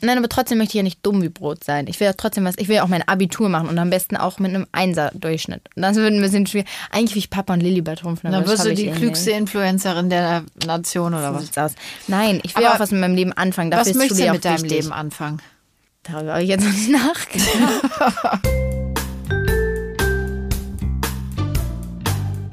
Nein, aber trotzdem möchte ich ja nicht dumm wie Brot sein. Ich will ja trotzdem was, ich will ja auch mein Abitur machen und am besten auch mit einem Einser-Durchschnitt. Das wird ein bisschen schwierig. Eigentlich will ich Papa und Lilly betrumpfen. Dann wirst du die klügste nicht. Influencerin der Nation oder was? Aus. Nein, ich will aber auch was mit meinem Leben anfangen. Dafür was möchtest du mit deinem wichtig. Leben anfangen? Darüber habe ich jetzt noch nicht nachgedacht.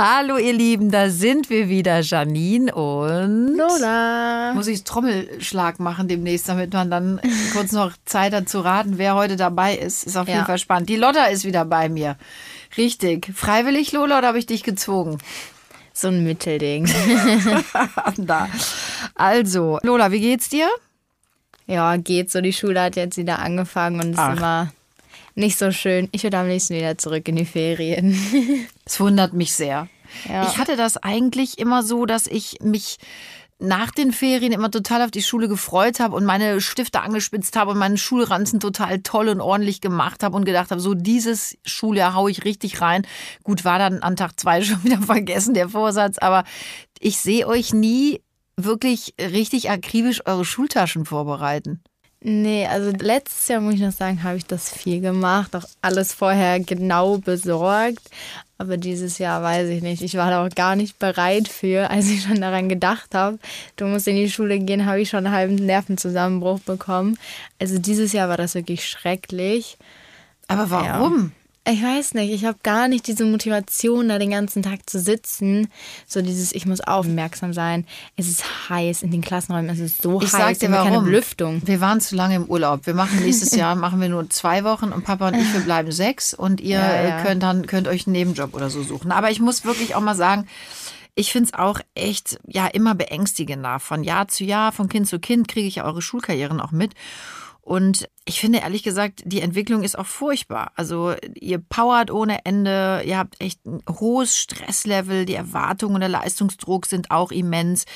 Hallo ihr Lieben, da sind wir wieder, Janine und Lola. Muss ich Trommelschlag machen demnächst, damit man dann kurz noch Zeit hat zu raten, wer heute dabei ist. Ist auf ja. jeden Fall spannend. Die Lotta ist wieder bei mir. Richtig. Freiwillig, Lola, oder habe ich dich gezwungen? So ein Mittelding. da. Also, Lola, wie geht's dir? Ja, geht so. Die Schule hat jetzt wieder angefangen und ist immer nicht so schön. Ich würde am liebsten wieder zurück in die Ferien. Es wundert mich sehr. Ja. Ich hatte das eigentlich immer so, dass ich mich nach den Ferien immer total auf die Schule gefreut habe und meine Stifte angespitzt habe und meinen Schulranzen total toll und ordentlich gemacht habe und gedacht habe, so dieses Schuljahr haue ich richtig rein. Gut, war dann an Tag zwei schon wieder vergessen, der Vorsatz, aber ich sehe euch nie wirklich richtig akribisch eure Schultaschen vorbereiten. Nee, also letztes Jahr muss ich noch sagen, habe ich das viel gemacht, auch alles vorher genau besorgt. Aber dieses Jahr weiß ich nicht. Ich war da auch gar nicht bereit für, als ich schon daran gedacht habe, du musst in die Schule gehen, habe ich schon einen halben Nervenzusammenbruch bekommen. Also dieses Jahr war das wirklich schrecklich. Aber warum? Ja. Ich weiß nicht, ich habe gar nicht diese Motivation, da den ganzen Tag zu sitzen. So dieses, ich muss aufmerksam sein. Es ist heiß in den Klassenräumen, es ist so ich heiß, warum. keine Belüftung. Wir waren zu lange im Urlaub. Wir machen nächstes Jahr machen wir nur zwei Wochen und Papa und ich wir bleiben sechs und ihr ja, ja. könnt dann könnt euch einen Nebenjob oder so suchen. Aber ich muss wirklich auch mal sagen, ich finde es auch echt ja immer beängstigender. Von Jahr zu Jahr, von Kind zu Kind kriege ich eure Schulkarrieren auch mit. Und ich finde ehrlich gesagt, die Entwicklung ist auch furchtbar. Also ihr powert ohne Ende, ihr habt echt ein hohes Stresslevel, die Erwartungen und der Leistungsdruck sind auch immens.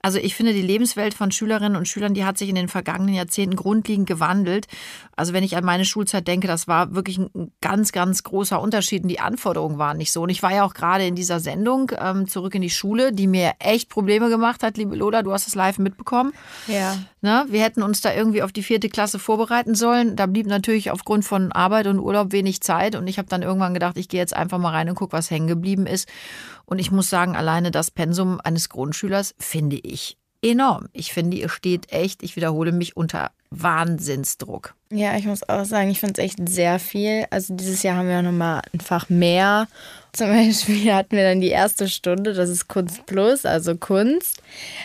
Also ich finde, die Lebenswelt von Schülerinnen und Schülern, die hat sich in den vergangenen Jahrzehnten grundlegend gewandelt. Also wenn ich an meine Schulzeit denke, das war wirklich ein ganz, ganz großer Unterschied und die Anforderungen waren nicht so. Und ich war ja auch gerade in dieser Sendung ähm, zurück in die Schule, die mir echt Probleme gemacht hat, liebe Lola, du hast es live mitbekommen. Ja. Na, wir hätten uns da irgendwie auf die vierte Klasse vorbereiten arbeiten sollen. Da blieb natürlich aufgrund von Arbeit und Urlaub wenig Zeit und ich habe dann irgendwann gedacht, ich gehe jetzt einfach mal rein und gucke, was hängen geblieben ist. Und ich muss sagen, alleine das Pensum eines Grundschülers finde ich enorm. Ich finde, ihr steht echt, ich wiederhole mich, unter Wahnsinnsdruck. Ja, ich muss auch sagen, ich finde es echt sehr viel. Also dieses Jahr haben wir ja nochmal einfach mehr. Zum Beispiel hatten wir dann die erste Stunde, das ist Kunst Plus, also Kunst.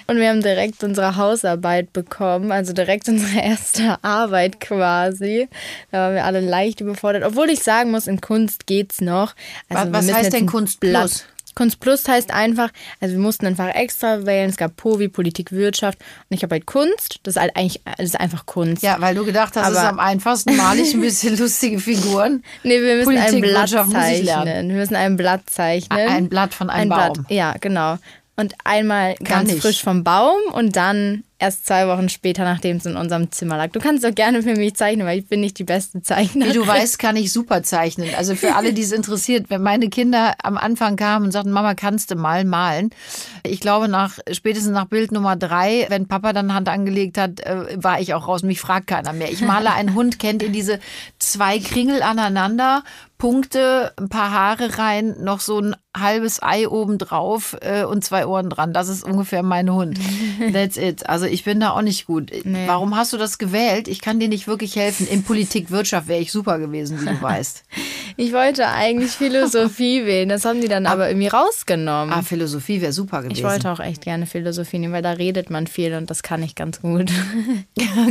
Und wir haben direkt unsere Hausarbeit bekommen, also direkt unsere erste Arbeit quasi. Da waren wir alle leicht überfordert. Obwohl ich sagen muss, in Kunst geht's noch. Also was heißt denn Kunst Plus? Kunst Plus heißt einfach, also wir mussten einfach extra wählen. Es gab POVI, Politik, Wirtschaft und ich habe halt Kunst. Das ist halt eigentlich, das ist einfach Kunst. Ja, weil du gedacht hast, es ist am einfachsten, mal ich ein bisschen lustige Figuren. Nee, wir müssen Politik, ein Blatt zeichnen. Wir müssen ein Blatt zeichnen. Ein Blatt von einem ein Baum. Blatt, ja, genau. Und einmal ganz frisch vom Baum und dann erst zwei Wochen später, nachdem es in unserem Zimmer lag. Du kannst doch gerne für mich zeichnen, weil ich bin nicht die beste Zeichnerin. Wie du weißt, kann ich super zeichnen. Also für alle, die es interessiert, wenn meine Kinder am Anfang kamen und sagten, Mama, kannst du mal malen? Ich glaube, nach spätestens nach Bild Nummer drei, wenn Papa dann Hand angelegt hat, äh, war ich auch raus. Mich fragt keiner mehr. Ich male einen Hund, kennt ihr diese zwei Kringel aneinander Punkte, ein paar Haare rein, noch so ein halbes Ei oben drauf äh, und zwei Ohren dran. Das ist ungefähr mein Hund. That's it. Also ich bin da auch nicht gut. Nee. Warum hast du das gewählt? Ich kann dir nicht wirklich helfen. In Politik, Wirtschaft wäre ich super gewesen, wie du weißt. Ich wollte eigentlich Philosophie wählen. Das haben die dann aber irgendwie rausgenommen. Ah, Philosophie wäre super gewesen. Ich wollte auch echt gerne Philosophie nehmen, weil da redet man viel und das kann ich ganz gut.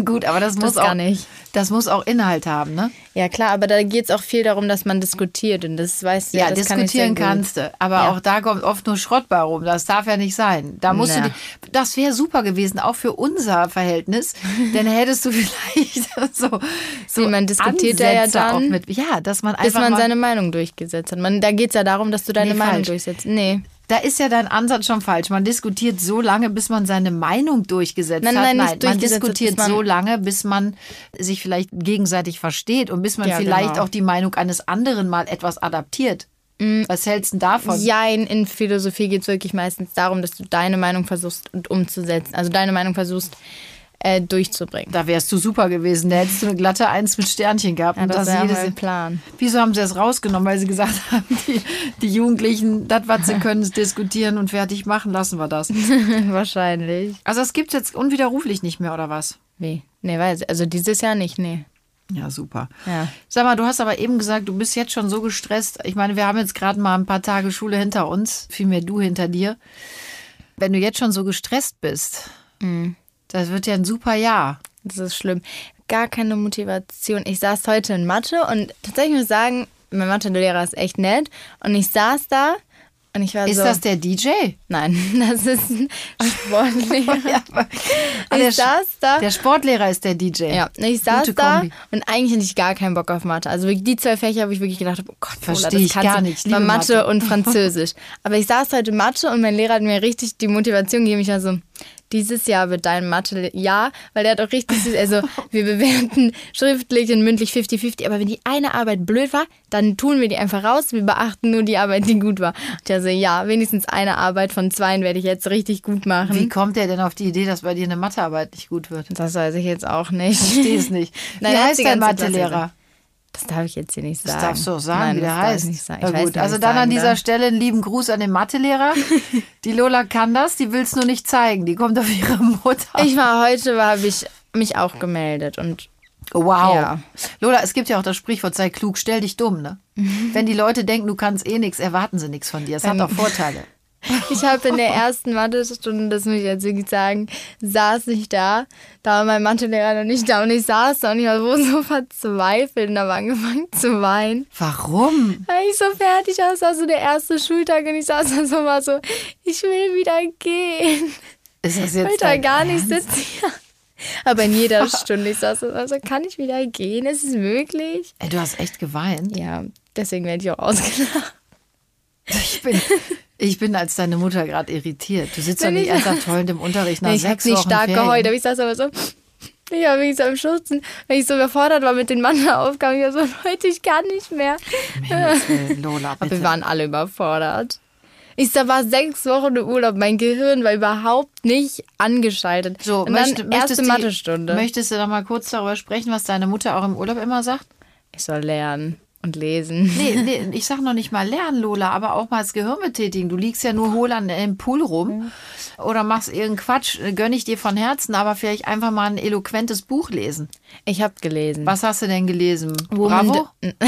gut, aber das, das muss auch nicht. Das muss auch Inhalt haben, ne? Ja klar, aber da geht es auch viel darum, dass man diskutiert und das weißt du ja. Ja, das diskutieren kann kannst du, aber ja. auch da kommt oft nur Schrott bei rum. Das darf ja nicht sein. Da musst Na. du, die, das wäre super gewesen, auch für unser Verhältnis, denn hättest du vielleicht so, so nee, man diskutiert ja dann mit, ja, dass man einfach bis man seine Meinung durchgesetzt hat. Man, da geht es ja darum, dass du deine nee, Meinung falsch. durchsetzt. Nee. Da ist ja dein Ansatz schon falsch. Man diskutiert so lange, bis man seine Meinung durchgesetzt Nein, hat. nein, man diskutiert man- so lange, bis man sich vielleicht gegenseitig versteht und bis man Ja, vielleicht genau. auch die Meinung eines anderen mal etwas adaptiert. Was hältst du davon? Jein, in Philosophie geht es wirklich meistens darum, dass du deine Meinung versuchst und umzusetzen. Also deine Meinung versuchst äh, durchzubringen. Da wärst du super gewesen. Da hättest du eine glatte Eins mit Sternchen gehabt. Ja, und das das jedes mein Plan. Wieso haben sie das rausgenommen? Weil sie gesagt haben, die, die Jugendlichen, das, was sie können, diskutieren und fertig machen, lassen wir das. Wahrscheinlich. Also das gibt es jetzt unwiderruflich nicht mehr, oder was? Wie? Nee, weiß Also dieses Jahr nicht, nee. Ja, super. Ja. Sag mal, du hast aber eben gesagt, du bist jetzt schon so gestresst. Ich meine, wir haben jetzt gerade mal ein paar Tage Schule hinter uns, vielmehr du hinter dir. Wenn du jetzt schon so gestresst bist, das wird ja ein super Jahr. Das ist schlimm. Gar keine Motivation. Ich saß heute in Mathe und tatsächlich muss ich sagen, mein Mathelehrer ist echt nett. Und ich saß da und ich war Ist so. das der DJ? Nein, das ist ein Sportlehrer. Ja, aber- Ah, der, ich saß da. der Sportlehrer ist der DJ. Ja, ich saß Gute da Kombi. und eigentlich hatte ich gar keinen Bock auf Mathe. Also die zwei Fächer, wo ich wirklich gedacht habe, oh Gott, Lola, Versteh das ich gar nicht. Ich war Mathe, Mathe. und Französisch. Aber ich saß heute Mathe und mein Lehrer hat mir richtig die Motivation gegeben. Ich war so, dieses Jahr wird dein Mathe ja, weil der hat auch richtig, süß- also wir bewerten schriftlich und mündlich 50-50, aber wenn die eine Arbeit blöd war, dann tun wir die einfach raus, wir beachten nur die Arbeit, die gut war. Und ich so, ja, wenigstens eine Arbeit von zweien werde ich jetzt richtig gut machen. Wie kommt der denn auf die Idee, dass bei dir eine Mathearbeit nicht gut wird? Das weiß ich jetzt auch nicht. Ich verstehe es nicht. Nein, Wie er hat heißt dein Mathelehrer? Das darf ich jetzt hier nicht sagen. Das darfst du auch sagen, Nein, wie der das darf ich heißt. Nicht sagen. Na Ich weiß gut, nicht, also dann an dieser darf. Stelle einen lieben Gruß an den Mathelehrer. Die Lola kann das, die will es nur nicht zeigen. Die kommt auf ihre Mutter. Ich war heute, habe ich mich auch gemeldet und wow. Ja. Lola, es gibt ja auch das Sprichwort, sei klug, stell dich dumm. Ne? Wenn die Leute denken, du kannst eh nichts, erwarten sie nichts von dir. Es hat auch Vorteile. Ich habe in der ersten Mathestunde, das muss ich jetzt wirklich sagen, saß ich da, da war mein Mathelehrer noch nicht da und ich saß da und ich war so, verzweifelt und habe angefangen zu weinen. Warum? Weil ich so fertig war, es war so der erste Schultag und ich saß da so mal so, ich will wieder gehen. Ist das Ich jetzt wollte da dein gar nicht Ernst? sitzen. Ja. Aber in jeder Stunde, ich saß so, also kann ich wieder gehen? Ist es möglich? Ey, du hast echt geweint. Ja, deswegen werde ich auch ausgelacht. Ich bin, ich bin als deine Mutter gerade irritiert. Du sitzt doch Wenn nicht ich- ernsthaft heulend im Unterricht nach ich habe sechs nicht Wochen stark Ferien. geheult, aber ich saß aber so, ich war wirklich so am Schurzen, weil ich so überfordert war mit den Matheaufgaben. Ich war so, Leute, ich kann nicht mehr. Willen, Lola, Aber bitte. wir waren alle überfordert. Ich da war sechs Wochen im Urlaub, mein Gehirn war überhaupt nicht angeschaltet. So, und dann möcht- erste möchtest, du- Mathestunde. möchtest du noch mal kurz darüber sprechen, was deine Mutter auch im Urlaub immer sagt? ich soll lernen und lesen. Nee, nee, ich sag noch nicht mal lernen, Lola, aber auch mal das Gehirn betätigen. Du liegst ja nur hohl an dem Pool rum oder machst irgendeinen Quatsch, gönn ich dir von Herzen, aber vielleicht einfach mal ein eloquentes Buch lesen. Ich habe gelesen. Was hast du denn gelesen? Woman Bravo?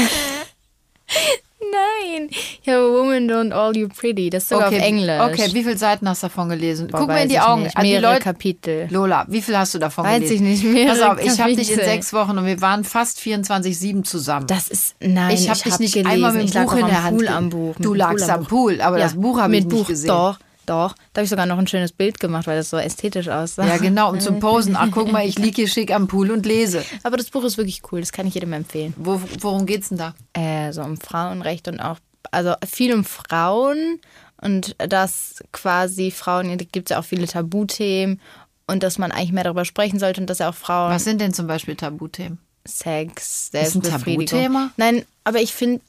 Nein, ich habe Woman Don't All You Pretty. Das ist sogar auf Englisch. Okay, wie viele Seiten hast du davon gelesen? Boah, Guck mir weiß in die Augen. Nicht. an die Mehrere Leute, Kapitel. Lola, wie viel hast du davon Weiß gelesen? ich nicht, mehrere Pass auf, ich habe dich in sechs Wochen und wir waren fast 24-7 zusammen. Das ist, nein, ich habe dich hab nicht gelesen. einmal mit dem Buch in der Hand. Pool am Buch. Du lagst am Pool, aber das Buch habe ich nicht Buch, gesehen. Doch, doch. Da habe ich sogar noch ein schönes Bild gemacht, weil das so ästhetisch aussah. Ja, genau, um zum Posen. Ach, guck mal, ich liege hier schick am Pool und lese. Aber das Buch ist wirklich cool, das kann ich jedem empfehlen. Wo, worum geht's denn da? Äh, so um Frauenrecht und auch, also viel um Frauen und dass quasi Frauen, da gibt es ja auch viele Tabuthemen und dass man eigentlich mehr darüber sprechen sollte und dass ja auch Frauen Was sind denn zum Beispiel Tabuthemen? Sex, Ist ein Selbstbefriedigung. Tabuthema? Nein, aber ich finde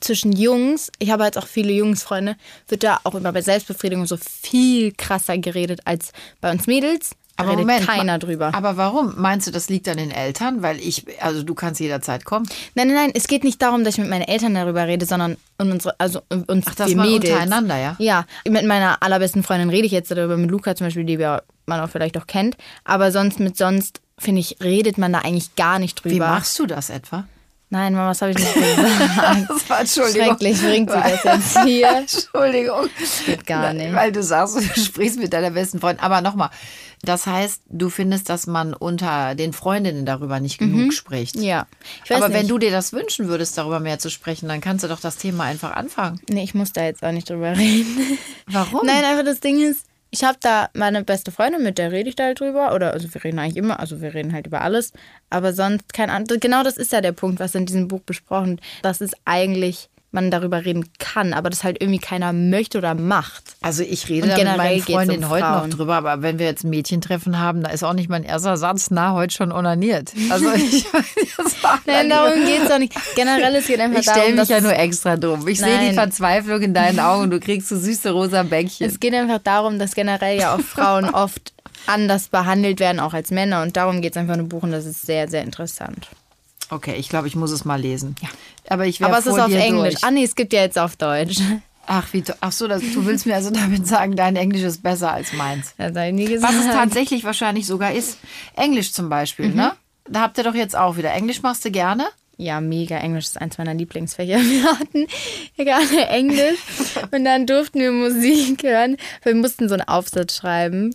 zwischen Jungs, ich habe jetzt auch viele Jungsfreunde, wird da auch immer bei Selbstbefriedigung so viel krasser geredet als bei uns Mädels. Da Aber redet Moment, keiner drüber. Aber warum? Meinst du, das liegt an den Eltern? Weil ich, also du kannst jederzeit kommen. Nein, nein, nein, es geht nicht darum, dass ich mit meinen Eltern darüber rede, sondern und unsere, also uns Ach, dass wir Mädels. untereinander, ja? Ja, mit meiner allerbesten Freundin rede ich jetzt darüber, mit Luca zum Beispiel, die wir, man auch vielleicht auch kennt. Aber sonst mit sonst, finde ich, redet man da eigentlich gar nicht drüber. Wie machst du das etwa? Nein, Mama, was habe ich nicht gesagt? Das war Schrecklich bringt sie das jetzt hier. Entschuldigung. Geht gar nicht. Weil du sagst, du sprichst mit deiner besten Freundin. Aber nochmal, das heißt, du findest, dass man unter den Freundinnen darüber nicht genug spricht. Ja. Ich weiß Aber nicht. wenn du dir das wünschen würdest, darüber mehr zu sprechen, dann kannst du doch das Thema einfach anfangen. Nee, ich muss da jetzt auch nicht drüber reden. Warum? Nein, einfach das Ding ist, ich habe da meine beste Freundin, mit der rede ich da halt drüber. Oder, also wir reden eigentlich immer, also wir reden halt über alles. Aber sonst kein anderes. Genau das ist ja der Punkt, was in diesem Buch besprochen wird. Das ist eigentlich man darüber reden kann, aber das halt irgendwie keiner möchte oder macht. Also ich rede mit meinen Freundinnen um heute noch drüber, aber wenn wir jetzt ein Mädchentreffen haben, da ist auch nicht mein erster Satz, na, heute schon onaniert. Also ich Nein, darum geht es auch nicht. Generell es geht einfach ich darum, Ich stelle mich ja nur extra dumm. Ich sehe die Verzweiflung in deinen Augen, du kriegst so süße rosa Bäckchen. Es geht einfach darum, dass generell ja auch Frauen oft anders behandelt werden, auch als Männer. Und darum geht es einfach nur Buchen. Das ist sehr, sehr interessant. Okay, ich glaube, ich muss es mal lesen. Ja. Aber, ich Aber es ist auf Englisch. Durch. Ah, nee, es gibt ja jetzt auf Deutsch. Ach, wie ach so, das, du willst mir also damit sagen, dein Englisch ist besser als meins. Das habe ich nie gesagt. Was es tatsächlich wahrscheinlich sogar ist. Englisch zum Beispiel, mhm. ne? Da habt ihr doch jetzt auch wieder. Englisch machst du gerne? Ja, mega. Englisch ist eins meiner Lieblingsfächer. Wir hatten gerade Englisch und dann durften wir Musik hören. Wir mussten so einen Aufsatz schreiben.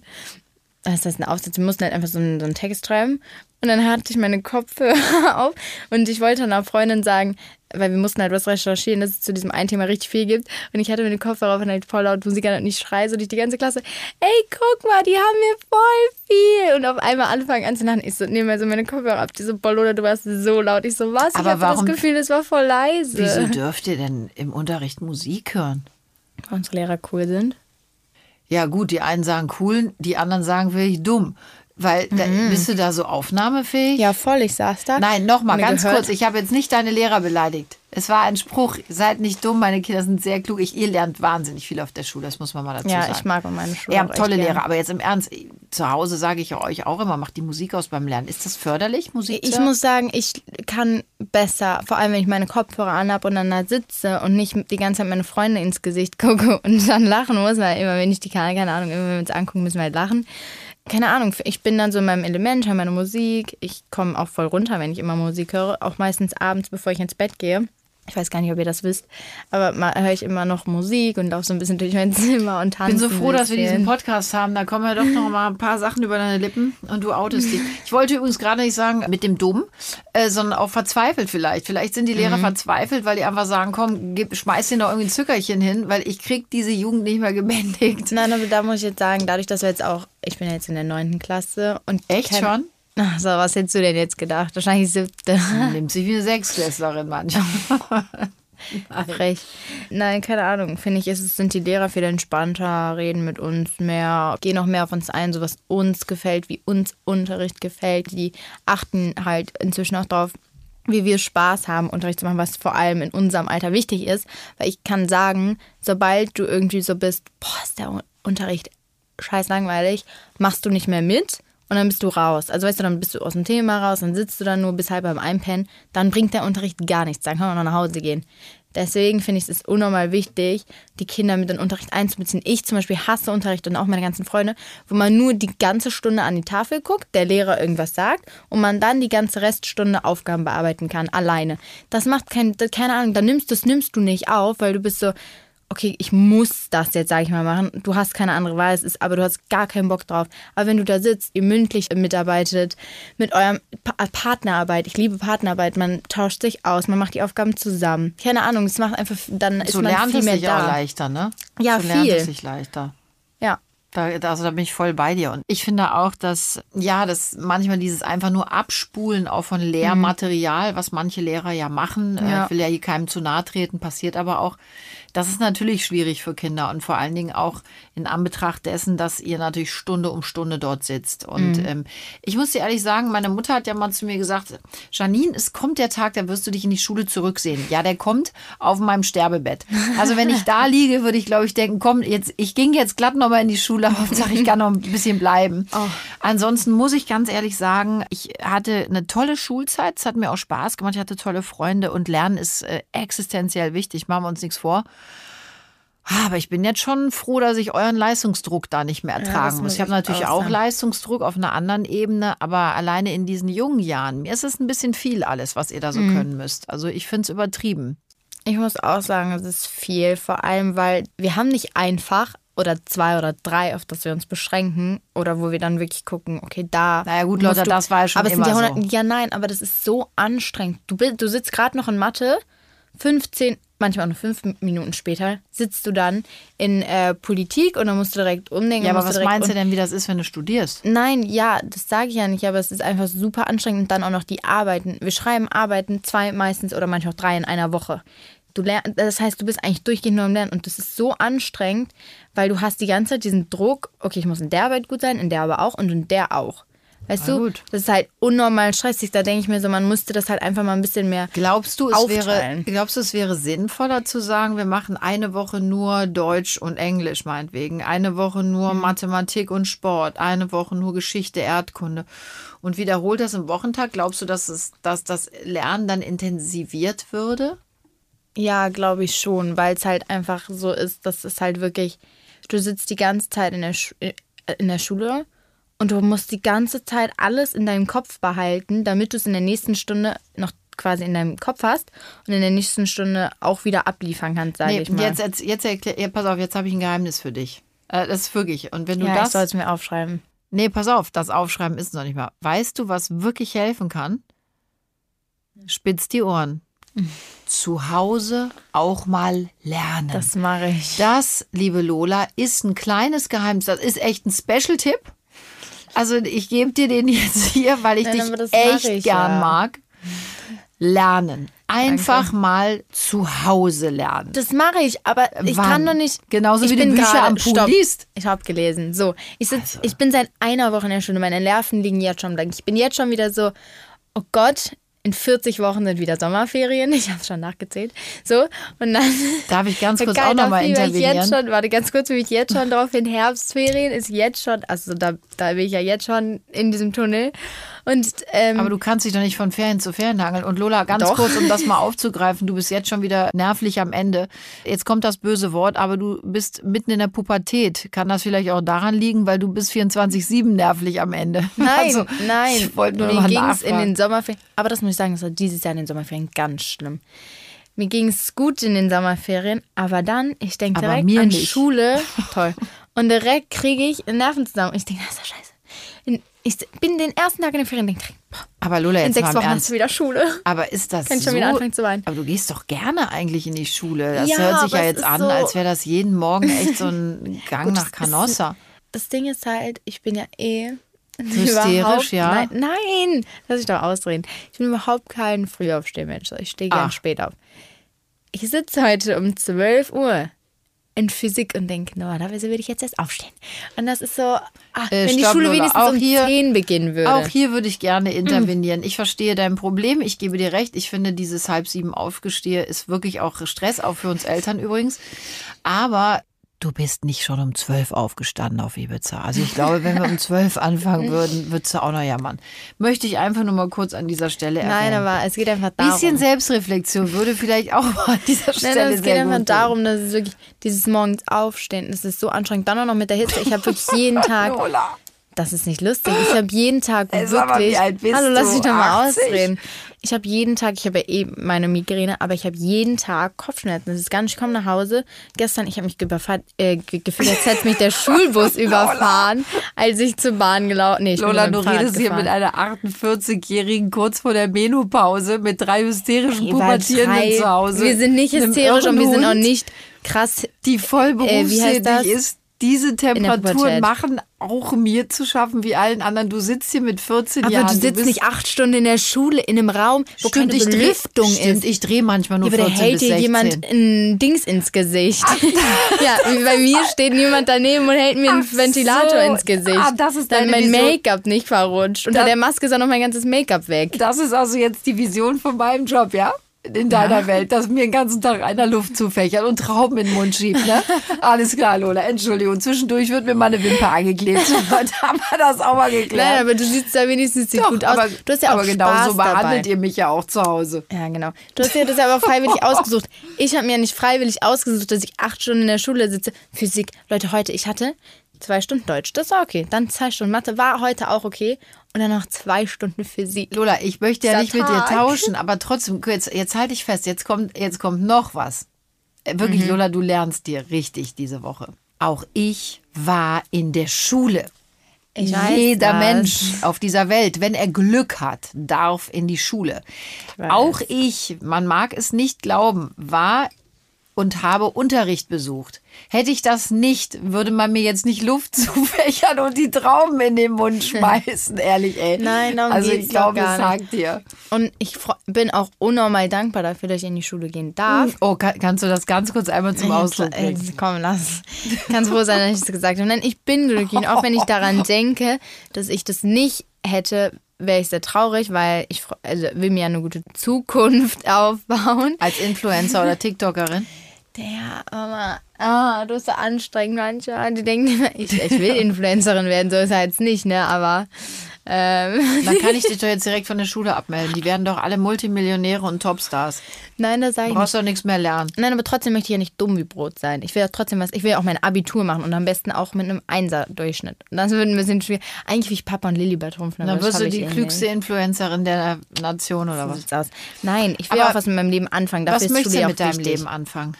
Das heißt, ein Aufsatz, wir mussten halt einfach so einen, so einen Text schreiben. Und dann hatte ich meine Kopfhörer auf und ich wollte einer Freundin sagen, weil wir mussten halt was recherchieren, dass es zu diesem einen Thema richtig viel gibt. Und ich hatte mir den Kopfhörer auf und halt voll laut Musik an und ich schreie so durch die ganze Klasse, ey, guck mal, die haben mir voll viel. Und auf einmal anfangen an zu lachen. Ich so, nehme mir so meine Kopfhörer ab. Die so, Bolona, du warst so laut. Ich so, was? Aber ich hatte warum, das Gefühl, es war voll leise. Wieso dürft ihr denn im Unterricht Musik hören? Weil unsere Lehrer cool sind. Ja gut, die einen sagen cool, die anderen sagen wirklich dumm. Weil da, mhm. bist du da so aufnahmefähig? Ja, voll, ich saß da. Nein, nochmal, ganz gehört. kurz. Ich habe jetzt nicht deine Lehrer beleidigt. Es war ein Spruch, seid nicht dumm, meine Kinder sind sehr klug. Ich, ihr lernt wahnsinnig viel auf der Schule, das muss man mal dazu ja, sagen. Ja, ich mag meine Schule. Ihr habt tolle Lehrer, aber jetzt im Ernst, zu Hause sage ich euch auch immer, macht die Musik aus beim Lernen. Ist das förderlich, Musik? Ich muss sagen, ich kann besser, vor allem wenn ich meine Kopfhörer anhabe und dann da sitze und nicht die ganze Zeit meine Freunde ins Gesicht gucke und dann lachen muss, weil immer wenn ich die kann, keine Ahnung, immer wenn wir uns angucken, müssen wir halt lachen keine Ahnung, ich bin dann so in meinem Element, höre meine Musik. Ich komme auch voll runter, wenn ich immer Musik höre. Auch meistens abends, bevor ich ins Bett gehe ich weiß gar nicht, ob ihr das wisst, aber mal höre ich immer noch Musik und laufe so ein bisschen durch mein Zimmer und tanze. Ich bin so froh, dass wir diesen Podcast haben. Da kommen ja doch noch mal ein paar Sachen über deine Lippen und du outest dich. Ich wollte übrigens gerade nicht sagen mit dem Dumm, äh, sondern auch verzweifelt vielleicht. Vielleicht sind die Lehrer mhm. verzweifelt, weil die einfach sagen, komm, gib, schmeiß dir noch irgendwie ein Zückerchen hin, weil ich krieg diese Jugend nicht mehr gebändigt. Nein, aber da muss ich jetzt sagen, dadurch, dass wir jetzt auch, ich bin ja jetzt in der neunten Klasse und Echt schon? Ach so, was hättest du denn jetzt gedacht? Wahrscheinlich siebte. Nimmt sich wie eine Sechsklässlerin manchmal. Frech. Nein, keine Ahnung. Finde ich, ist, sind die Lehrer viel entspannter, reden mit uns mehr, gehen auch mehr auf uns ein, so was uns gefällt, wie uns Unterricht gefällt. Die achten halt inzwischen auch darauf, wie wir Spaß haben, Unterricht zu machen, was vor allem in unserem Alter wichtig ist. Weil ich kann sagen, sobald du irgendwie so bist, boah, ist der Unterricht scheiß langweilig, machst du nicht mehr mit und dann bist du raus. Also weißt du, dann bist du aus dem Thema raus, dann sitzt du dann nur bis halb beim Einpennen, dann bringt der Unterricht gar nichts, dann kann man noch nach Hause gehen. Deswegen finde ich es unnormal wichtig, die Kinder mit in den Unterricht einzubeziehen. Ich zum Beispiel hasse Unterricht und auch meine ganzen Freunde, wo man nur die ganze Stunde an die Tafel guckt, der Lehrer irgendwas sagt und man dann die ganze Reststunde Aufgaben bearbeiten kann, alleine. Das macht kein, keine Ahnung, dann nimmst, das nimmst du nicht auf, weil du bist so, okay, ich muss das jetzt, sage ich mal, machen. Du hast keine andere Wahl, es ist, aber du hast gar keinen Bock drauf. Aber wenn du da sitzt, ihr mündlich mitarbeitet, mit eurem pa Partnerarbeit, ich liebe Partnerarbeit, man tauscht sich aus, man macht die Aufgaben zusammen. Keine Ahnung, es macht einfach, dann so ist man lernt viel mehr es sich da. auch leichter, ne? Ja, so viel. lernt es sich leichter. Ja. Da, also da bin ich voll bei dir. Und ich finde auch, dass, ja, dass manchmal dieses einfach nur Abspulen auch von Lehrmaterial, mhm. was manche Lehrer ja machen, äh, ja. äh, will ja hier keinem zu nahe treten, passiert aber auch, das ist natürlich schwierig für Kinder und vor allen Dingen auch in Anbetracht dessen, dass ihr natürlich Stunde um Stunde dort sitzt. Und mhm. ähm, ich muss dir ehrlich sagen, meine Mutter hat ja mal zu mir gesagt, Janine, es kommt der Tag, da wirst du dich in die Schule zurücksehen. Ja, der kommt auf meinem Sterbebett. Also wenn ich da liege, würde ich, glaube ich, denken, komm, jetzt, ich ging jetzt glatt nochmal in die Schule, Hauptsache ich kann noch ein bisschen bleiben. Oh. Ansonsten muss ich ganz ehrlich sagen, ich hatte eine tolle Schulzeit, es hat mir auch Spaß gemacht, ich hatte tolle Freunde und Lernen ist äh, existenziell wichtig, machen wir uns nichts vor. Ah, aber ich bin jetzt schon froh, dass ich euren Leistungsdruck da nicht mehr ertragen ja, muss. Ich habe natürlich auch Leistungsdruck auf einer anderen Ebene, aber alleine in diesen jungen Jahren, mir ist es ein bisschen viel alles, was ihr da so mhm. können müsst. Also ich finde es übertrieben. Ich muss auch sagen, es ist viel, vor allem, weil wir haben nicht einfach oder zwei oder drei, auf das wir uns beschränken oder wo wir dann wirklich gucken, okay, da. Naja, gut, Leute, das war ja schon aber immer ja, so. ja, nein, aber das ist so anstrengend. Du, du sitzt gerade noch in Mathe, 15, manchmal auch nur fünf Minuten später, sitzt du dann in äh, Politik und dann musst du direkt umdenken. Ja, aber was meinst du denn, wie das ist, wenn du studierst? Nein, ja, das sage ich ja nicht, aber es ist einfach super anstrengend und dann auch noch die Arbeiten. Wir schreiben Arbeiten zwei meistens oder manchmal auch drei in einer Woche. Du lernst, das heißt, du bist eigentlich durchgehend nur am Lernen und das ist so anstrengend, weil du hast die ganze Zeit diesen Druck, okay, ich muss in der Arbeit gut sein, in der aber auch und in der auch. Weißt Na du, gut. das ist halt unnormal stressig. Da denke ich mir so, man müsste das halt einfach mal ein bisschen mehr. Glaubst du, es wäre, aufteilen. glaubst du, es wäre sinnvoller zu sagen, wir machen eine Woche nur Deutsch und Englisch meinetwegen, eine Woche nur Mhm. Mathematik und Sport, eine Woche nur Geschichte, Erdkunde und wiederholt das im Wochentag? Glaubst du, dass, es, dass das Lernen dann intensiviert würde? Ja, glaube ich schon, weil es halt einfach so ist, dass es halt wirklich, du sitzt die ganze Zeit in der, Schu äh, in der Schule und du musst die ganze Zeit alles in deinem Kopf behalten, damit du es in der nächsten Stunde noch quasi in deinem Kopf hast und in der nächsten Stunde auch wieder abliefern kannst, sage Nee, ich mal. jetzt, jetzt, jetzt erklär, ja, pass auf, jetzt habe ich ein Geheimnis für dich. Äh, das ist wirklich. Und wenn du ja, ich das. soll es mir aufschreiben. Nee, pass auf, das Aufschreiben ist noch nicht mal. Weißt du, was wirklich helfen kann? Spitz die Ohren. Zu Hause auch mal lernen. Das mache ich. Das, liebe Lola, ist ein kleines Geheimnis. Das ist echt ein Special-Tipp. Also ich gebe dir den jetzt hier, weil ich aber dich echt ich, gern ja. mag. Lernen. Einfach mal zu Hause lernen. Das mache ich, aber ich Wann? kann doch nicht. Genauso wie du Bücher am Pool liest. Ich habe gelesen. So, ich, sitz, Also. ich bin seit einer Woche in der Schule. Meine Nerven liegen jetzt schon blank. Ich bin jetzt schon wieder so, oh Gott, in 40 Wochen sind wieder Sommerferien. Ich habe schon nachgezählt. So, und dann. Darf ich ganz kurz auch nochmal intervenieren? jetzt schon, warte ganz kurz, wie ich jetzt schon drauf hin. Herbstferien ist jetzt schon, also da, da bin ich ja jetzt schon in diesem Tunnel. Und ähm, Aber du kannst dich doch nicht von Ferien zu Ferien hangeln. Und Lola, ganz Doch. kurz, um das mal aufzugreifen, du bist jetzt schon wieder nervlich am Ende. Jetzt kommt das böse Wort, aber du bist mitten in der Pubertät. Kann das vielleicht auch daran liegen, weil du bist 24-7 nervlich am Ende? Nein, Also, nein. Ich wollte nur Mir ging es in den Sommerferien. Aber das muss ich sagen, das war dieses Jahr in den Sommerferien ganz schlimm. Mir ging es gut in den Sommerferien, aber dann, ich denke direkt an nicht. Schule. Toll. Und direkt kriege ich Nerven zusammen. Ich denke, das ist ja scheiße. In- Ich bin den ersten Tag in den Ferien und denke, aber Lola, in jetzt sechs mal Wochen hast Ernst. du wieder Schule. Aber ist das Kann ich so? schon wieder anfangen zu weinen. Aber du gehst doch gerne eigentlich in die Schule. Das Ja, hört sich ja jetzt an, so- als wäre das jeden Morgen echt so ein Gang Gut, nach das Canossa. Das Ding ist halt, ich bin ja eh. Hysterisch, ja? Nein, nein, lass ich doch ausreden. Ich bin überhaupt kein Frühaufstehmensch. Ich stehe gern Ach. spät auf. Ich sitze heute um 12 Uhr in Physik und denke, no, da würde ich jetzt erst aufstehen. Und das ist so, ah, Äh, wenn die Schule wenigstens Auch um hier- 10 beginnen würde. Auch hier würde ich gerne intervenieren. Ich verstehe dein Problem. Ich gebe dir recht. Ich finde, dieses halb sieben Aufgestehe ist wirklich auch Stress, auch für uns Eltern übrigens. Aber du bist nicht schon um zwölf aufgestanden auf Ibiza. Also ich glaube, wenn wir um zwölf anfangen würden, würdest du auch noch jammern. Möchte ich einfach nur mal kurz an dieser Stelle erwähnen. Nein, aber es geht einfach darum. bisschen Selbstreflexion würde vielleicht auch mal an dieser Stelle nein, es geht einfach darum, dass es wirklich dieses morgens aufstehen, das ist so anstrengend. Dann auch noch mit der Hitze. Ich habe wirklich jeden Tag. Das ist nicht lustig. Ich habe jeden Tag mal, wirklich. Hallo, lass mich doch mal 80? ausreden. Ich habe jeden Tag, ich habe ja eh meine Migräne, aber ich habe jeden Tag Kopfschmerzen. Das ist gar nicht, ich komme nach Hause. Gestern, ich habe mich überfahren, äh, ge- gefühlt, als hätte mich der Schulbus überfahren, als ich zur Bahn gelaufen Nee, ich Lola, bin du redest hier gefahren. mit einer 48-Jährigen kurz vor der Menopause mit drei hysterischen Übertreib. Pubertierenden zu Hause. Wir sind nicht hysterisch und wir sind auch nicht krass. Die voll Äh, berufstätig das? ist. Diese Temperaturen machen auch mir zu schaffen wie allen anderen. Du sitzt hier mit 14 Aber Jahren. du sitzt bist, nicht acht Stunden in der Schule in einem Raum, wo Stimmt, keine ich dreh, Belüftung stimmt, ist. ich drehe manchmal nur Ja, aber da 14 hält bis dir 16. jemand ein Dings ins Gesicht. ja, wie bei mir steht niemand daneben und hält mir einen Ach Ventilator so. ins Gesicht. Ah, das ist Dann mein. Make-up nicht verrutscht. Unter Das- der Maske ist auch noch mein ganzes Make-up weg. Das ist also jetzt die Vision von meinem Job, ja? In deiner Welt, dass mir den ganzen Tag einer Luft zufächert und Trauben in den Mund schiebt, ne? Alles klar, Lola, Entschuldigung. Zwischendurch wird mir mal eine Wimper angeklebt. Heute haben wir das auch mal geklärt. Nein, aber du siehst da wenigstens sieht Doch, gut aus. aber, du hast ja auch aber genau Spaß so behandelt dabei. ihr mich ja auch zu Hause. Ja, genau. Du hast dir das aber freiwillig ausgesucht. Ich habe mir nicht freiwillig ausgesucht, dass ich acht Stunden in der Schule sitze. Physik. Leute, heute, ich hatte zwei Stunden Deutsch. Das war okay. Dann zwei Stunden Mathe war heute auch okay. Und dann noch zwei Stunden Physik. Lola, ich möchte ja Dieser nicht mit dir tauschen, aber trotzdem, jetzt, jetzt halte ich fest, jetzt kommt, jetzt kommt noch was. Äh, Wirklich, Lola, du lernst dir richtig diese Woche. Auch ich war in der Schule. Ich Jeder. Mensch auf dieser Welt, wenn er Glück hat, darf in die Schule. weiß. Auch ich, man mag es nicht glauben, war und habe Unterricht besucht. Hätte ich das nicht, würde man mir jetzt nicht Luft zufächern und die Trauben in den Mund schmeißen, ehrlich, ey. Nein, darum Also ich glaube, es sagt dir. Und ich bin auch unnormal dankbar dafür, dass ich in die Schule gehen darf. Oh, kann, kannst du das ganz kurz einmal zum Ausdruck Ey, bringen? Komm, lass. Ganz froh sein, dass ich das gesagt habe. Nein, ich bin glücklich. Und auch wenn ich daran denke, dass ich das nicht hätte, wäre ich sehr traurig, weil ich also will mir ja eine gute Zukunft aufbauen. Als Influencer oder TikTokerin? Der, Mama, ah, du bist so anstrengend manchmal. Die denken immer, ich, ich will Influencerin werden, so ist er jetzt nicht, ne? Aber ähm, Dann kann ich dich doch jetzt direkt von der Schule abmelden. Die werden doch alle Multimillionäre und Topstars. nein, das sage Du ich nicht. brauchst doch nichts mehr lernen. Nein, aber trotzdem möchte ich ja nicht dumm wie Brot sein. Ich will ja trotzdem was, ich will ja auch mein Abitur machen und am besten auch mit einem Einser-Durchschnitt. Das wird ein bisschen schwierig. Eigentlich will ich Papa und Lilly betrumpfen. aber Dann wirst du die eh klügste nicht. Influencerin der Nation oder So was? aus. Nein, ich will Aber auch was mit meinem Leben anfangen. Dafür Was möchtest du mit deinem wichtig. Leben anfangen?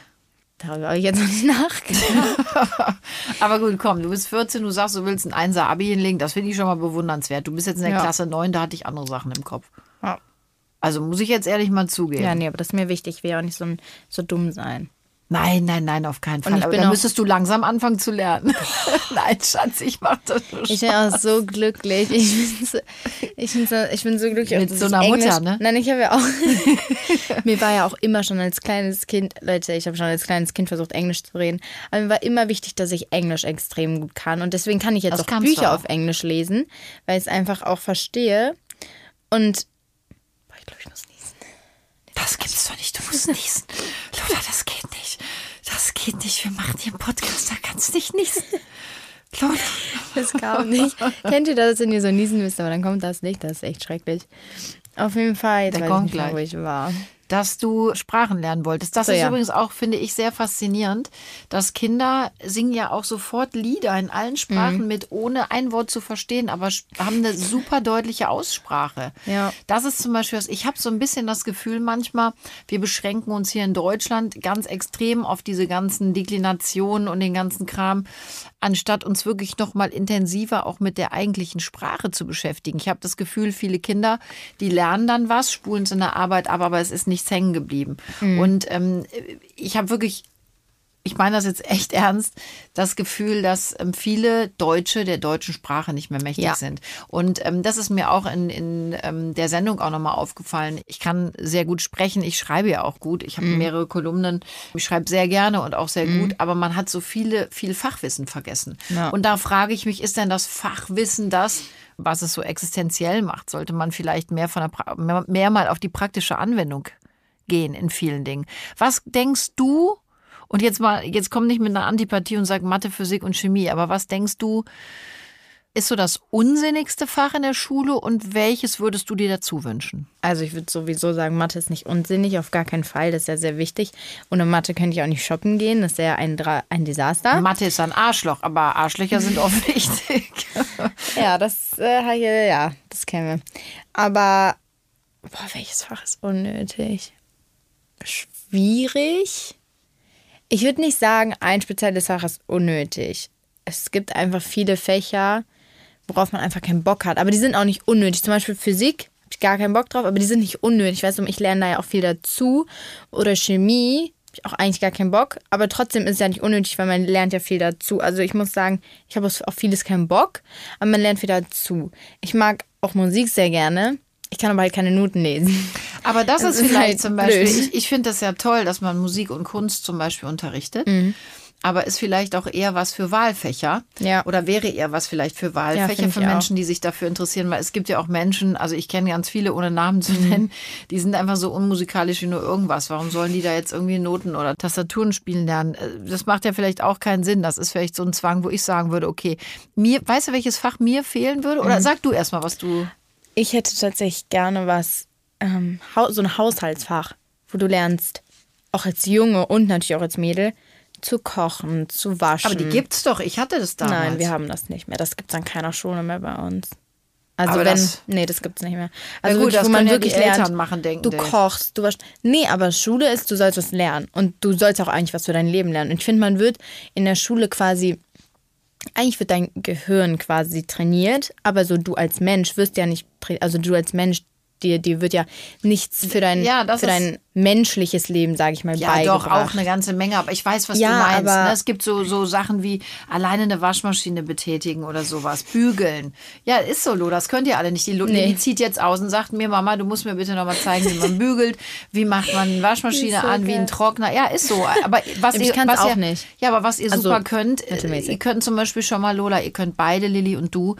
Darüber habe ich jetzt noch nicht nachgedacht. Aber gut, komm, du bist 14, du sagst, du willst ein Einser-Abi hinlegen. Das finde ich schon mal bewundernswert. Du bist jetzt in der Ja. Klasse 9, da hatte ich andere Sachen im Kopf. Ja. Also muss ich jetzt ehrlich mal zugeben. ja, nee, aber das ist mir wichtig. Ich will ja auch nicht so, so dumm sein. Nein, nein, nein, auf keinen Fall. Aber da müsstest du langsam anfangen zu lernen. nein, Schatz, ich mach das nur Ich bin auch so glücklich. Ich bin so, ich bin so, ich bin so glücklich. Mit so einer Englisch, Mutter, ne? Nein, ich habe ja auch. mir war ja auch immer schon als kleines Kind, Leute, ich habe schon als kleines Kind versucht, Englisch zu reden. Aber mir war immer wichtig, dass ich Englisch extrem gut kann. Und deswegen kann ich jetzt Das auch Bücher auch. auf Englisch lesen, weil ich es einfach auch verstehe. Und. Boah, ich glaube, ich muss niesen. Das gibt's doch nicht. Du musst niesen. Lola, das geht nicht. Das geht nicht. Wir machen hier einen Podcast, da kannst du nicht niesen. Lola. Das kam nicht. Kennt ihr das, wenn ihr so niesen müsst, aber dann kommt das nicht? Das ist echt schrecklich. Auf jeden Fall, jetzt Der weiß ich kommt nicht mehr, wo gleich. ich war. Dass du Sprachen lernen wolltest. Das So, ist ja. übrigens auch, finde ich, sehr faszinierend, dass Kinder singen ja auch sofort Lieder in allen Mhm. Sprachen mit, ohne ein Wort zu verstehen, aber haben eine super deutliche Aussprache. Ja. Das ist zum Beispiel was, ich habe so ein bisschen das Gefühl manchmal, wir beschränken uns hier in Deutschland ganz extrem auf diese ganzen Deklinationen und den ganzen Kram, anstatt uns wirklich noch mal intensiver auch mit der eigentlichen Sprache zu beschäftigen. Ich habe das Gefühl, viele Kinder, die lernen dann was, spulen es in der Arbeit ab, aber es ist nichts hängen geblieben. Und ähm, ich habe wirklich ich meine das jetzt echt ernst, das Gefühl, dass ähm, viele Deutsche der deutschen Sprache nicht mehr mächtig Ja. sind. Und ähm, das ist mir auch in, in ähm, der Sendung auch nochmal aufgefallen. Ich kann sehr gut sprechen, ich schreibe ja auch gut. Ich habe mehrere Kolumnen, ich schreibe sehr gerne und auch sehr gut, aber man hat so viele, viel Fachwissen vergessen. Ja. Und da frage ich mich, ist denn das Fachwissen das, was es so existenziell macht? Sollte man vielleicht mehr, von der pra mehr, mehr mal auf die praktische Anwendung gehen in vielen Dingen? Was denkst du, und jetzt mal, jetzt komm nicht mit einer Antipathie und sag Mathe, Physik und Chemie, aber was denkst du, ist so das unsinnigste Fach in der Schule und welches würdest du dir dazu wünschen? Also ich würde sowieso sagen, Mathe ist nicht unsinnig, auf gar keinen Fall. Das ist ja sehr wichtig. Ohne Mathe könnte ich auch nicht shoppen gehen. Das ist ja ein, Dra ein Desaster. Mathe ist ein Arschloch, aber Arschlöcher sind oft wichtig. Ja, das, äh, ja, das kennen wir. Aber, boah, welches Fach ist unnötig? Schwierig? Ich würde nicht sagen, ein spezielles Fach ist unnötig. Es gibt einfach viele Fächer, worauf man einfach keinen Bock hat. Aber die sind auch nicht unnötig. Zum Beispiel Physik, habe ich gar keinen Bock drauf, aber die sind nicht unnötig. Weißt du, ich lerne da ja auch viel dazu. Oder Chemie, habe ich auch eigentlich gar keinen Bock. Aber trotzdem ist es ja nicht unnötig, weil man lernt ja viel dazu. Also ich muss sagen, ich habe auf vieles keinen Bock, aber man lernt viel dazu. Ich mag auch Musik sehr gerne. Ich kann aber halt keine Noten lesen. Aber das, Das ist ist vielleicht halt zum Beispiel, blöd. ich, ich finde das ja toll, dass man Musik und Kunst zum Beispiel unterrichtet. Mhm. Aber ist vielleicht auch eher was für Wahlfächer. Ja. Oder wäre eher was vielleicht für Ja, Wahlfächer find für ich auch. Menschen, die sich dafür interessieren. Weil es gibt ja auch Menschen, also ich kenne ganz viele, ohne Namen Mhm. zu nennen, die sind einfach so unmusikalisch wie nur irgendwas. Warum sollen die da jetzt irgendwie Noten oder Tastaturen spielen lernen? Äh, Das macht ja vielleicht auch keinen Sinn. Das ist vielleicht so ein Zwang, wo ich sagen würde, okay, mir, weißt du, welches Fach mir fehlen würde? Mhm. Oder sag du erstmal, was du. Ich hätte tatsächlich gerne was, ähm, so ein Haushaltsfach, wo du lernst, auch als Junge und natürlich auch als Mädel, zu kochen, zu waschen. Aber die gibt's doch. Ich hatte das damals. Nein, wir haben das nicht mehr. Das gibt es an keiner Schule mehr bei uns. Also Aber wenn, das- nee, das gibt's nicht mehr. Ja Also gut, wirklich, das wo man ja wirklich die lernt, Eltern machen, denken du die. kochst, du waschst. Nee, aber Schule ist, du sollst was lernen und du sollst auch eigentlich was für dein Leben lernen. Und ich finde, man wird in der Schule quasi eigentlich wird dein Gehirn quasi trainiert, aber so du als Mensch wirst ja nicht, also du als Mensch dir, dir wird ja nichts für dein, Ja, für dein menschliches Leben, sage ich mal, Ja, beigebracht. doch, auch eine ganze Menge. Aber ich weiß, was Ja, du meinst. aber- Ne? Es gibt so, so Sachen wie alleine eine Waschmaschine betätigen oder sowas. Bügeln. Ja, ist so, Lo. Das könnt ihr alle nicht. Die, Lo- Nee. die zieht jetzt aus und sagt mir, Mama, du musst mir bitte nochmal zeigen, wie man bügelt. Wie macht man eine Waschmaschine so an, wie ein. Trockner. Ja, ist so. Aber was Ich ihr, was auch ihr, nicht. Ja, aber was ihr Also, super könnt, mittelmäßig. ihr könnt zum Beispiel schon mal, Lola, ihr könnt beide, Lilly und du,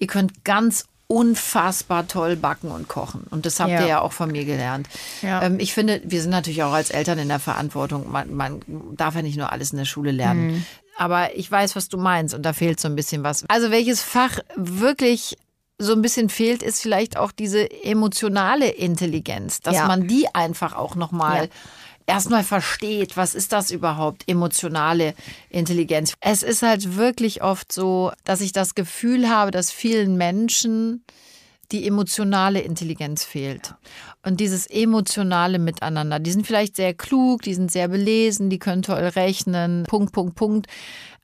ihr könnt ganz unfassbar toll backen und kochen. Und das habt Ja. ihr ja auch von mir gelernt. Ja. Ähm, ich finde, wir sind natürlich auch als Eltern in der Verantwortung. Man, man darf ja nicht nur alles in der Schule lernen. Mhm. Aber ich weiß, was du meinst und da fehlt so ein bisschen was. Also welches Fach wirklich so ein bisschen fehlt, ist vielleicht auch diese emotionale Intelligenz, dass Ja. man die einfach auch nochmal Ja. Erstmal versteht, was ist das überhaupt, emotionale Intelligenz. Es ist halt wirklich oft so, dass ich das Gefühl habe, dass vielen Menschen die emotionale Intelligenz fehlt. Und dieses emotionale Miteinander. Die sind vielleicht sehr klug, die sind sehr belesen, die können toll rechnen, Punkt, Punkt, Punkt.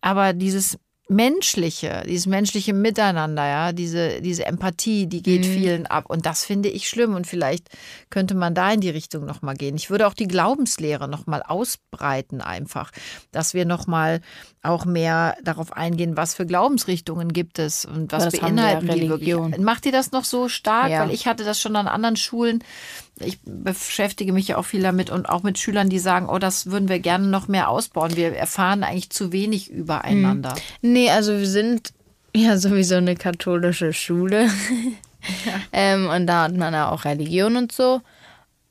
Aber dieses menschliche, dieses menschliche Miteinander, ja, diese, diese Empathie, die geht vielen ab. Und das finde ich schlimm. Und vielleicht könnte man da in die Richtung nochmal gehen. Ich würde auch die Glaubenslehre nochmal ausbreiten einfach, dass wir nochmal auch mehr darauf eingehen, was für Glaubensrichtungen gibt es und was Das beinhalten die Religion. wirklich. Macht ihr das noch so stark? Ja. Weil ich hatte das schon an anderen Schulen. Ich beschäftige mich ja auch viel damit und auch mit Schülern, die sagen, oh, das würden wir gerne noch mehr ausbauen. Wir erfahren eigentlich zu wenig übereinander. Nee, also wir sind ja sowieso eine katholische Schule. ähm, und da hat man ja auch Religion und so.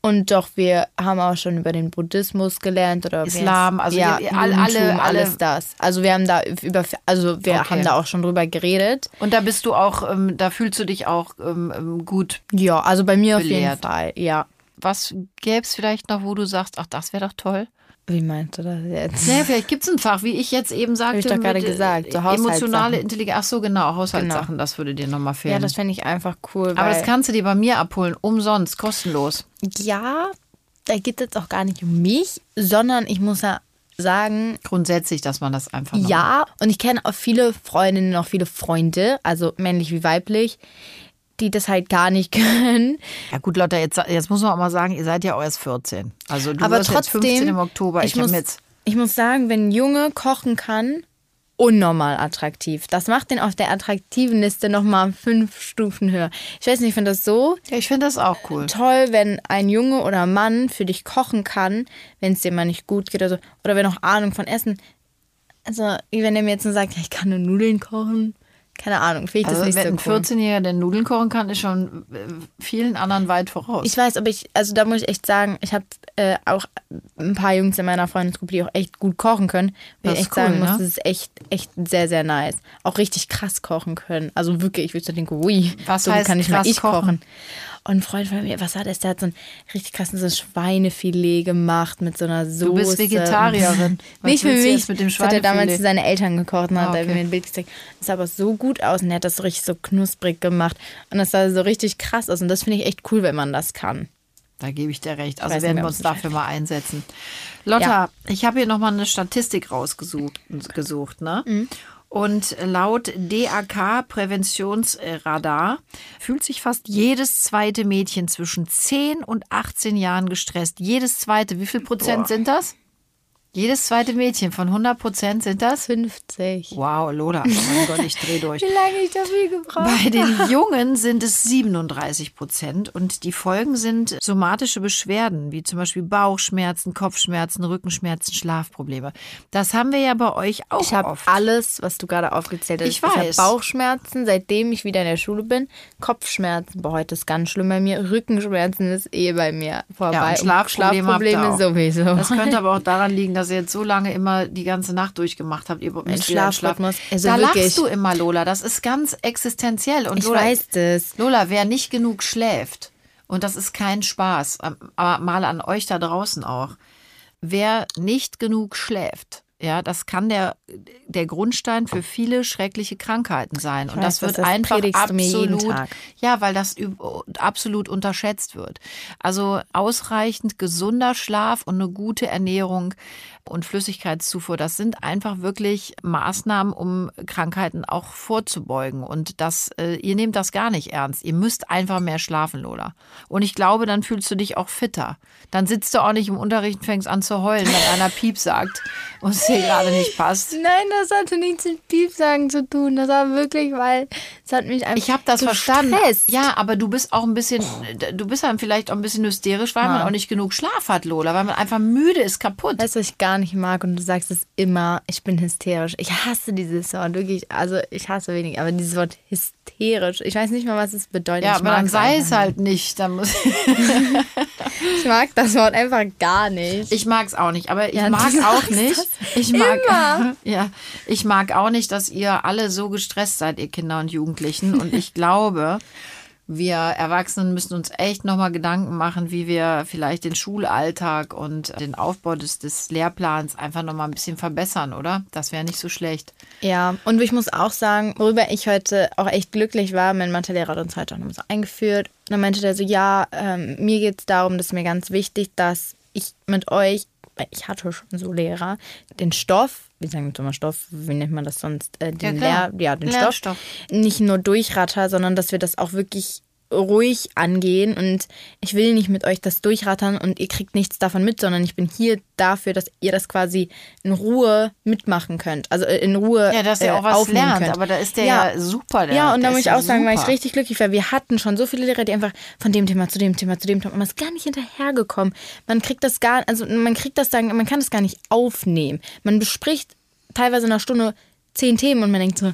Und doch, wir haben auch schon über den Buddhismus gelernt oder Islam, also ja, ihr- alle- alle- alle- alles das. Also wir haben da über, also wir Okay. haben da auch schon drüber geredet. Und da bist du auch, ähm, da fühlst du dich auch ähm, ähm, gut. Ja, also bei mir auf jeden Belehrt. Fall. Ja. Was gäbe es vielleicht noch, wo du sagst, ach, das wäre doch toll? Wie meinst du das jetzt? Naja, vielleicht gibt es ein Fach, wie ich jetzt eben sagte. ich doch gerade äh, gesagt, so Emotionale. Intelligenz. Ach so, genau, Haushaltssachen, das würde dir nochmal fehlen. Ja, das fände ich einfach cool. Aber das kannst du dir bei mir abholen, umsonst, kostenlos. Ja, da geht es jetzt auch gar nicht um mich, sondern ich muss ja sagen, Grundsätzlich, dass man das einfach ja, und ich kenne auch viele Freundinnen, auch viele Freunde, also männlich wie weiblich, die das halt gar nicht können. Ja gut, Lotta, jetzt, jetzt muss man auch mal sagen, ihr seid ja auch erst 14. Also du Aber wirst jetzt trotzdem, 15 im Oktober. Ich, ich, muss, jetzt ich muss sagen, wenn ein Junge kochen kann, unnormal attraktiv. Das macht den auf der attraktiven Liste nochmal fünf Stufen höher. Ich weiß nicht, ich finde das so ja, ich finde das auch cool. toll, wenn ein Junge oder Mann für dich kochen kann, wenn es dir mal nicht gut geht oder so. Oder wenn auch Ahnung von Essen. Also, wenn er mir jetzt nur sagt, ich kann nur Nudeln kochen. Keine Ahnung, finde ich Also das nicht wenn so ein cool. 14-Jähriger, der Nudeln kochen kann, ist schon äh, vielen anderen weit voraus. Ich weiß, aber ich, also da muss ich echt sagen, ich habe äh, auch ein paar Jungs in meiner Freundesgruppe, die auch echt gut kochen können. Das ich echt sagen cool, muss, ne? das ist echt, echt sehr, sehr nice. Auch richtig krass kochen können. Also wirklich, ich würde so denken, ui, Was so heißt kann ich mal krass ich kochen. kochen? Und ein Freund von mir, was hat er? Der hat so ein richtig krasses so Schweinefilet gemacht mit so einer Soße. Du bist Vegetarierin. Was Nicht für mich. mit dem das hat er damals Schweinefilet? für seine Eltern gekocht und hat Ah, er okay. mir ein Bild gezeigt. Das sah aber so gut aus und er hat das so richtig so knusprig gemacht. Und das sah so richtig krass aus. Und das finde ich echt cool, wenn man das kann. Da gebe ich dir recht. Also weiß werden wir uns dafür mal einsetzen. Lotta, Ja. ich habe hier nochmal eine Statistik rausgesucht. Gesucht, ne? Mhm. Und laut DAK Präventionsradar fühlt sich fast jedes zweite Mädchen zwischen 10 und 18 Jahren gestresst. Jedes zweite. Wie viel Prozent sind das? Jedes zweite Mädchen von 100 Prozent sind das? 50. Wow, Lola. Oh mein Gott, ich drehe durch. Wie lange ich dafür gebraucht Bei den Jungen sind es 37 Prozent und die Folgen sind somatische Beschwerden, wie zum Beispiel Bauchschmerzen, Kopfschmerzen, Rückenschmerzen, Schlafprobleme. Das haben wir ja bei euch auch Ich habe alles, was du gerade aufgezählt hast. Ich Ich habe weiß. Bauchschmerzen, seitdem ich wieder in der Schule bin. Kopfschmerzen, boah, heute ist ganz schlimm bei mir. Rückenschmerzen ist eh bei mir vorbei. Ja, und Schlafprobleme ihr Schlafprobleme sowieso. Das könnte aber auch daran liegen, dass ihr jetzt so lange immer die ganze Nacht durchgemacht habt. Ihr wieder Schlafrhythmus, also da wirklich. lachst du immer, Lola. Das ist ganz existenziell. Und ich Lola, weiß das. Lola, wer nicht genug schläft, und das ist kein Spaß, aber mal an euch da draußen auch, wer nicht genug schläft, ja, das kann der, der Grundstein für viele schreckliche Krankheiten sein. Und weiß das wird das, einfach absolut, ja, weil das absolut unterschätzt wird. Also ausreichend gesunder Schlaf und eine gute Ernährung und Flüssigkeitszufuhr, das sind einfach wirklich Maßnahmen, um Krankheiten auch vorzubeugen. Und das, äh, ihr nehmt das gar nicht ernst. Ihr müsst einfach mehr schlafen, Lola. Und ich glaube, dann fühlst du dich auch fitter. Dann sitzt du auch nicht im Unterricht und fängst an zu heulen, wenn einer Piep sagt und es dir gerade nicht passt. Nein, das hatte nichts mit Piepsagen zu tun. Das war wirklich, weil es hat mich einfach Ich habe das verstanden. Ja, aber du bist auch ein bisschen, du bist dann vielleicht auch ein bisschen hysterisch, weil man auch nicht genug Schlaf hat, Lola, weil man einfach müde ist, kaputt. Du, was ich gar nicht mag und du sagst es immer, ich bin hysterisch. Ich hasse dieses Wort, wirklich. Also ich hasse wenig, aber dieses Wort hysterisch, ich weiß nicht mal, was es bedeutet. Ja, ich aber dann sei es halt nicht. Dann muss Ich mag das Wort einfach gar nicht. Ich mag es auch nicht, aber ich Ja, mag auch nicht. Ich mag, immer. ja, ich mag auch nicht, dass ihr alle so gestresst seid, ihr Kinder und Jugendlichen. Und ich glaube, wir Erwachsenen müssen uns echt nochmal Gedanken machen, wie wir vielleicht den Schulalltag und den Aufbau des, des Lehrplans einfach nochmal ein bisschen verbessern, oder? Das wäre nicht so schlecht. Ja, und ich muss auch sagen, worüber ich heute auch echt glücklich war, mein Mathelehrer hat uns heute auch nochmal so eingeführt. Und dann meinte der so, ja, ähm, mir geht es darum, das ist mir ganz wichtig, dass ich mit euch, weil ich hatte schon so Lehrer, den Stoff, wie sagen wir immer Stoff, wie nennt man das sonst? Äh, den klar. Lehr, ja, den. Stoff, nicht nur durchratter, sondern dass wir das auch wirklich ruhig angehen und ich will nicht mit euch das durchrattern und ihr kriegt nichts davon mit, sondern ich bin hier dafür, dass ihr das quasi in Ruhe mitmachen könnt. Also äh, in Ruhe Ja, dass ihr äh, auch was lernt, könnt. aber da ist der ja, super. Der, ja, und da muss ich ja auch sagen, war ich super. richtig glücklich, weil wir hatten schon so viele Lehrer, die einfach von dem Thema zu dem Thema zu dem Thema, man ist gar nicht hinterhergekommen. Man kriegt das gar, also man kriegt das dann, man kann das gar nicht aufnehmen. Man bespricht teilweise in einer Stunde zehn Themen und man denkt so,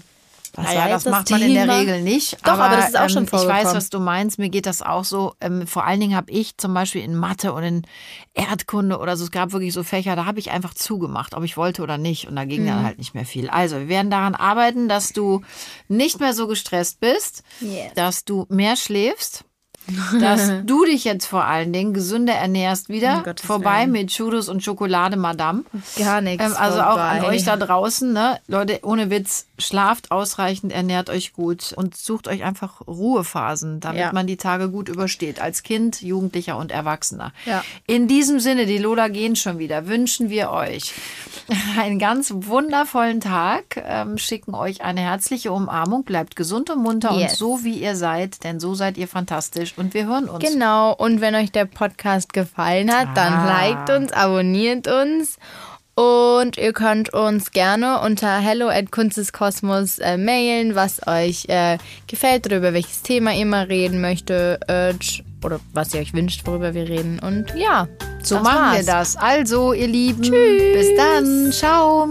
Naja, das macht man in der Thema? Regel nicht. Doch, aber, das ist auch ähm, schon Ich weiß, vorgekommen. was du meinst. Mir geht das auch so. Ähm, vor allen Dingen habe ich zum Beispiel in Mathe und in Erdkunde oder so, es gab wirklich so Fächer, da habe ich einfach zugemacht, ob ich wollte oder nicht. Und da ging Mhm. dann halt nicht mehr viel. Also, wir werden daran arbeiten, dass du nicht mehr so gestresst bist, Yes. dass du mehr schläfst. Dass du dich jetzt vor allen Dingen gesünder ernährst wieder. Um vorbei Willen. mit Churros und Schokolade, Madame. Gar nichts. Ähm, also auch an vorbei. euch da draußen, ne? Leute, ohne Witz, schlaft ausreichend, ernährt euch gut und sucht euch einfach Ruhephasen, damit Ja. man die Tage gut übersteht. Als Kind, Jugendlicher und Erwachsener. Ja. In diesem Sinne, die Lola gehen schon wieder, wünschen wir euch einen ganz wundervollen Tag, ähm, schicken euch eine herzliche Umarmung, bleibt gesund und munter Yes. und so wie ihr seid, denn so seid ihr fantastisch und wir hören uns. Genau, und wenn euch der Podcast gefallen hat, dann Ah. liked uns, abonniert uns. Und ihr könnt uns gerne unter hello at kunsteskosmos äh, mailen, was euch äh, gefällt oder über welches Thema ihr mal reden möchtet äh, oder was ihr euch wünscht, worüber wir reden. Und ja, So machen wir war's. das. Also, ihr Lieben, bis dann. Ciao.